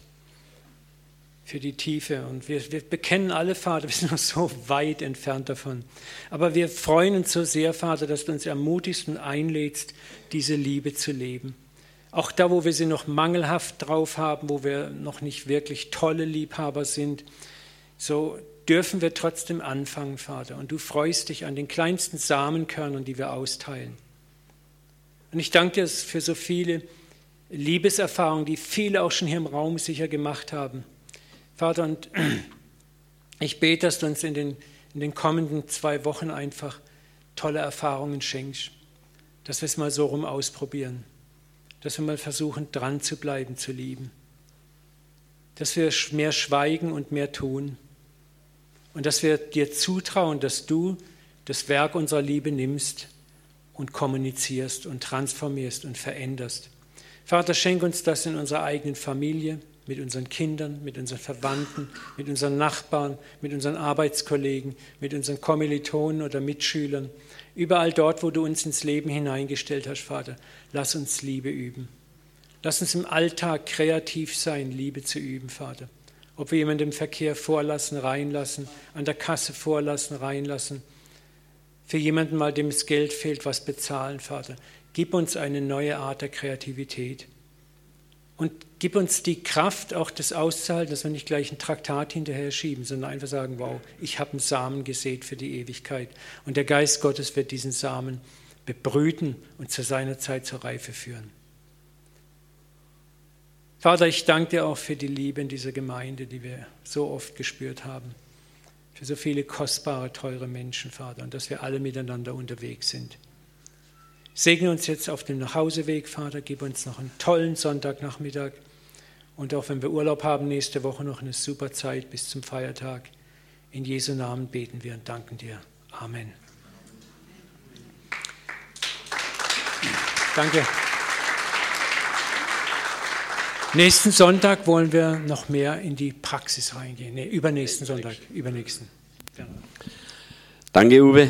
für die Tiefe. Und wir, wir bekennen alle, Vater, wir sind noch so weit entfernt davon. Aber wir freuen uns so sehr, Vater, dass du uns ermutigst und einlädst, diese Liebe zu leben. Auch da, wo wir sie noch mangelhaft drauf haben, wo wir noch nicht wirklich tolle Liebhaber sind, so dürfen wir trotzdem anfangen, Vater. Und du freust dich an den kleinsten Samenkörnern, die wir austeilen. Und ich danke dir für so viele Liebeserfahrungen, die viele auch schon hier im Raum sicher gemacht haben. Vater, und ich bete, dass du uns in den, in den kommenden zwei Wochen einfach tolle Erfahrungen schenkst, dass wir es mal so rum ausprobieren, dass wir mal versuchen, dran zu bleiben, zu lieben, dass wir mehr schweigen und mehr tun und dass wir dir zutrauen, dass du das Werk unserer Liebe nimmst und kommunizierst und transformierst und veränderst. Vater, schenk uns das in unserer eigenen Familie mit unseren Kindern, mit unseren Verwandten, mit unseren Nachbarn, mit unseren Arbeitskollegen, mit unseren Kommilitonen oder Mitschülern. Überall dort, wo du uns ins Leben hineingestellt hast, Vater, lass uns Liebe üben. Lass uns im Alltag kreativ sein, Liebe zu üben, Vater. Ob wir jemanden im Verkehr vorlassen, reinlassen, an der Kasse vorlassen, reinlassen, für jemanden mal, dem es Geld fehlt, was bezahlen, Vater. Gib uns eine neue Art der Kreativität. Und gib uns die Kraft, auch das auszuhalten, dass wir nicht gleich ein Traktat hinterher schieben, sondern einfach sagen, wow, ich habe einen Samen gesät für die Ewigkeit. Und der Geist Gottes wird diesen Samen bebrüten und zu seiner Zeit zur Reife führen. Vater, ich danke dir auch für die Liebe in dieser Gemeinde, die wir so oft gespürt haben. Für so viele kostbare, teure Menschen, Vater, und dass wir alle miteinander unterwegs sind. Segne uns jetzt auf dem Nachhauseweg, Vater. Gib uns noch einen tollen Sonntagnachmittag. Und auch wenn wir Urlaub haben, nächste Woche noch eine super Zeit bis zum Feiertag. In Jesu Namen beten wir und danken dir. Amen. Danke. Nächsten Sonntag wollen wir noch mehr in die Praxis reingehen. Nee, übernächsten Sonntag. Übernächsten. Danke, Uwe.